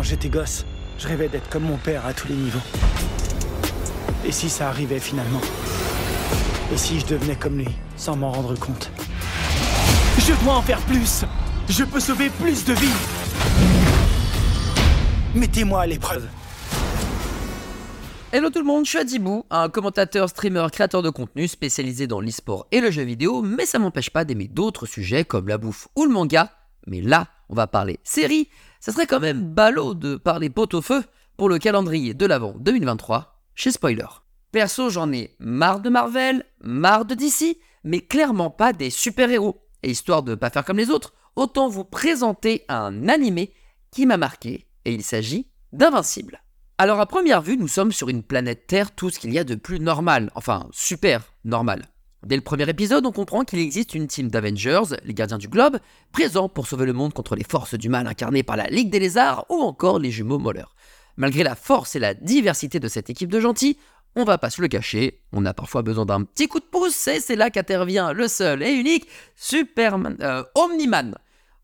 Quand j'étais gosse, je rêvais d'être comme mon père à tous les niveaux. Et si ça arrivait finalement? Et si je devenais comme lui, sans m'en rendre compte? Je dois en faire plus Je peux sauver plus de vies Mettez-moi à l'épreuve Hello tout le monde, je suis Adibou, un commentateur, streamer, créateur de contenu spécialisé dans l'e-sport et le jeu vidéo, mais ça m'empêche pas d'aimer d'autres sujets comme la bouffe ou le manga. Mais là, on va parler série. Ça serait quand même ballot de parler pot au feu pour le calendrier de l'avant 2023 chez Spoiler. Perso, j'en ai marre de Marvel, marre de DC, mais clairement pas des super-héros. Et histoire de pas faire comme les autres, autant vous présenter un animé qui m'a marqué, et il s'agit d'Invincible. Alors à première vue, nous sommes sur une planète Terre, tout ce qu'il y a de plus normal, enfin super normal. Dès le premier épisode, on comprend qu'il existe une team d'Avengers, les gardiens du globe, présents pour sauver le monde contre les forces du mal incarnées par la Ligue des Lézards ou encore les jumeaux Moller. Malgré la force et la diversité de cette équipe de gentils, on va pas se le cacher, on a parfois besoin d'un petit coup de pouce et c'est là qu'intervient le seul et unique Superman, euh, Omniman.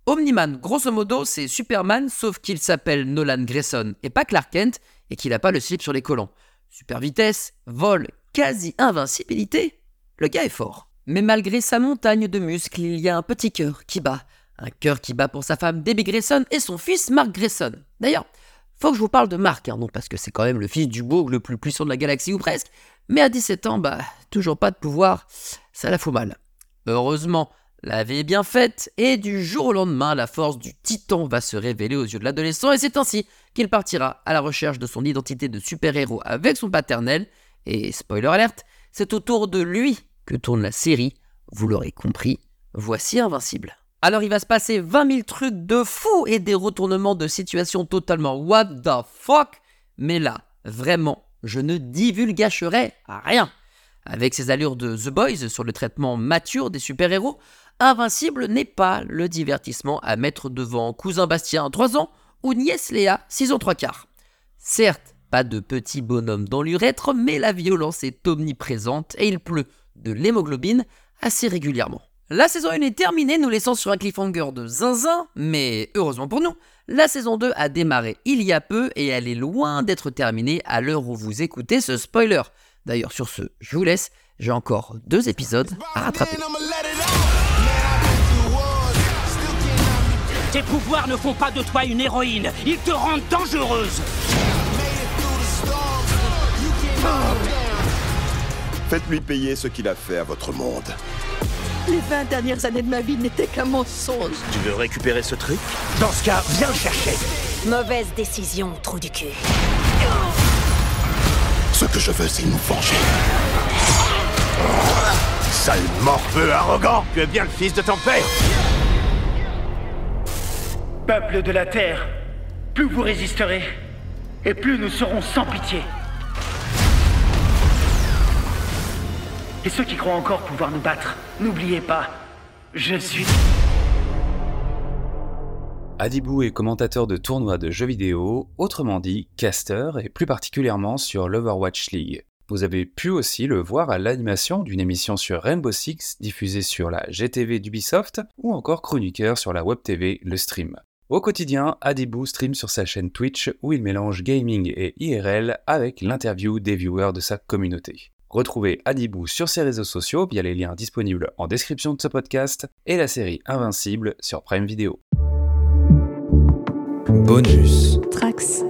Omniman, grosso modo, c'est Superman sauf qu'il s'appelle Nolan Grayson et pas Clark Kent et qu'il n'a pas le slip sur les collants. Super vitesse, vol, quasi-invincibilité, le gars est fort. Mais malgré sa montagne de muscles, il y a un petit cœur qui bat. Un cœur qui bat pour sa femme Debbie Grayson et son fils Mark Grayson. D'ailleurs, faut que je vous parle de Mark, hein, non parce que c'est quand même le fils du bourg le plus puissant de la galaxie ou presque, mais à 17 ans, bah, toujours pas de pouvoir, ça la fout mal. Heureusement, la vie est bien faite, et du jour au lendemain, la force du titan va se révéler aux yeux de l'adolescent, et c'est ainsi qu'il partira à la recherche de son identité de super-héros avec son paternel, et spoiler alerte, c'est autour de lui que tourne la série, vous l'aurez compris, voici Invincible. Alors il va se passer 20 000 trucs de fou et des retournements de situation totalement what the fuck, mais là, vraiment, je ne divulgacherai rien. Avec ses allures de The Boys sur le traitement mature des super-héros, Invincible n'est pas le divertissement à mettre devant cousin Bastien 3 ans ou nièce Léa 6 ans 3 quarts. Certes, pas de petit bonhomme dans l'urètre, mais la violence est omniprésente et il pleut de l'hémoglobine assez régulièrement. La saison 1 est terminée, nous laissant sur un cliffhanger de zinzin, mais heureusement pour nous, la saison 2 a démarré il y a peu et elle est loin d'être terminée à l'heure où vous écoutez ce spoiler. D'ailleurs, sur ce, je vous laisse, j'ai encore deux épisodes à rattraper. Tes pouvoirs ne font pas de toi une héroïne, ils te rendent dangereuse. Faites-lui payer ce qu'il a fait à votre monde. Les 20 dernières années de ma vie n'étaient qu'un mensonge. Tu veux récupérer ce truc? Dans ce cas, viens le chercher. Mauvaise décision, trou du cul. Ce que je veux, c'est nous venger. Sale morveux arrogant Tu es bien le fils de ton père Peuple de la Terre, plus vous résisterez, et plus nous serons sans pitié. Et ceux qui croient encore pouvoir nous battre, n'oubliez pas, je suis... Adibou est commentateur de tournois de jeux vidéo, autrement dit caster, et plus particulièrement sur l'Overwatch League. Vous avez pu aussi le voir à l'animation d'une émission sur Rainbow Six diffusée sur la GTV d'Ubisoft ou encore chroniqueur sur la Web TV Le Stream. Au quotidien, Adibou stream sur sa chaîne Twitch où il mélange gaming et IRL avec l'interview des viewers de sa communauté. Retrouvez Adibou sur ses réseaux sociaux via les liens disponibles en description de ce podcast et la série Invincible sur Prime Video. Bonus. Trax.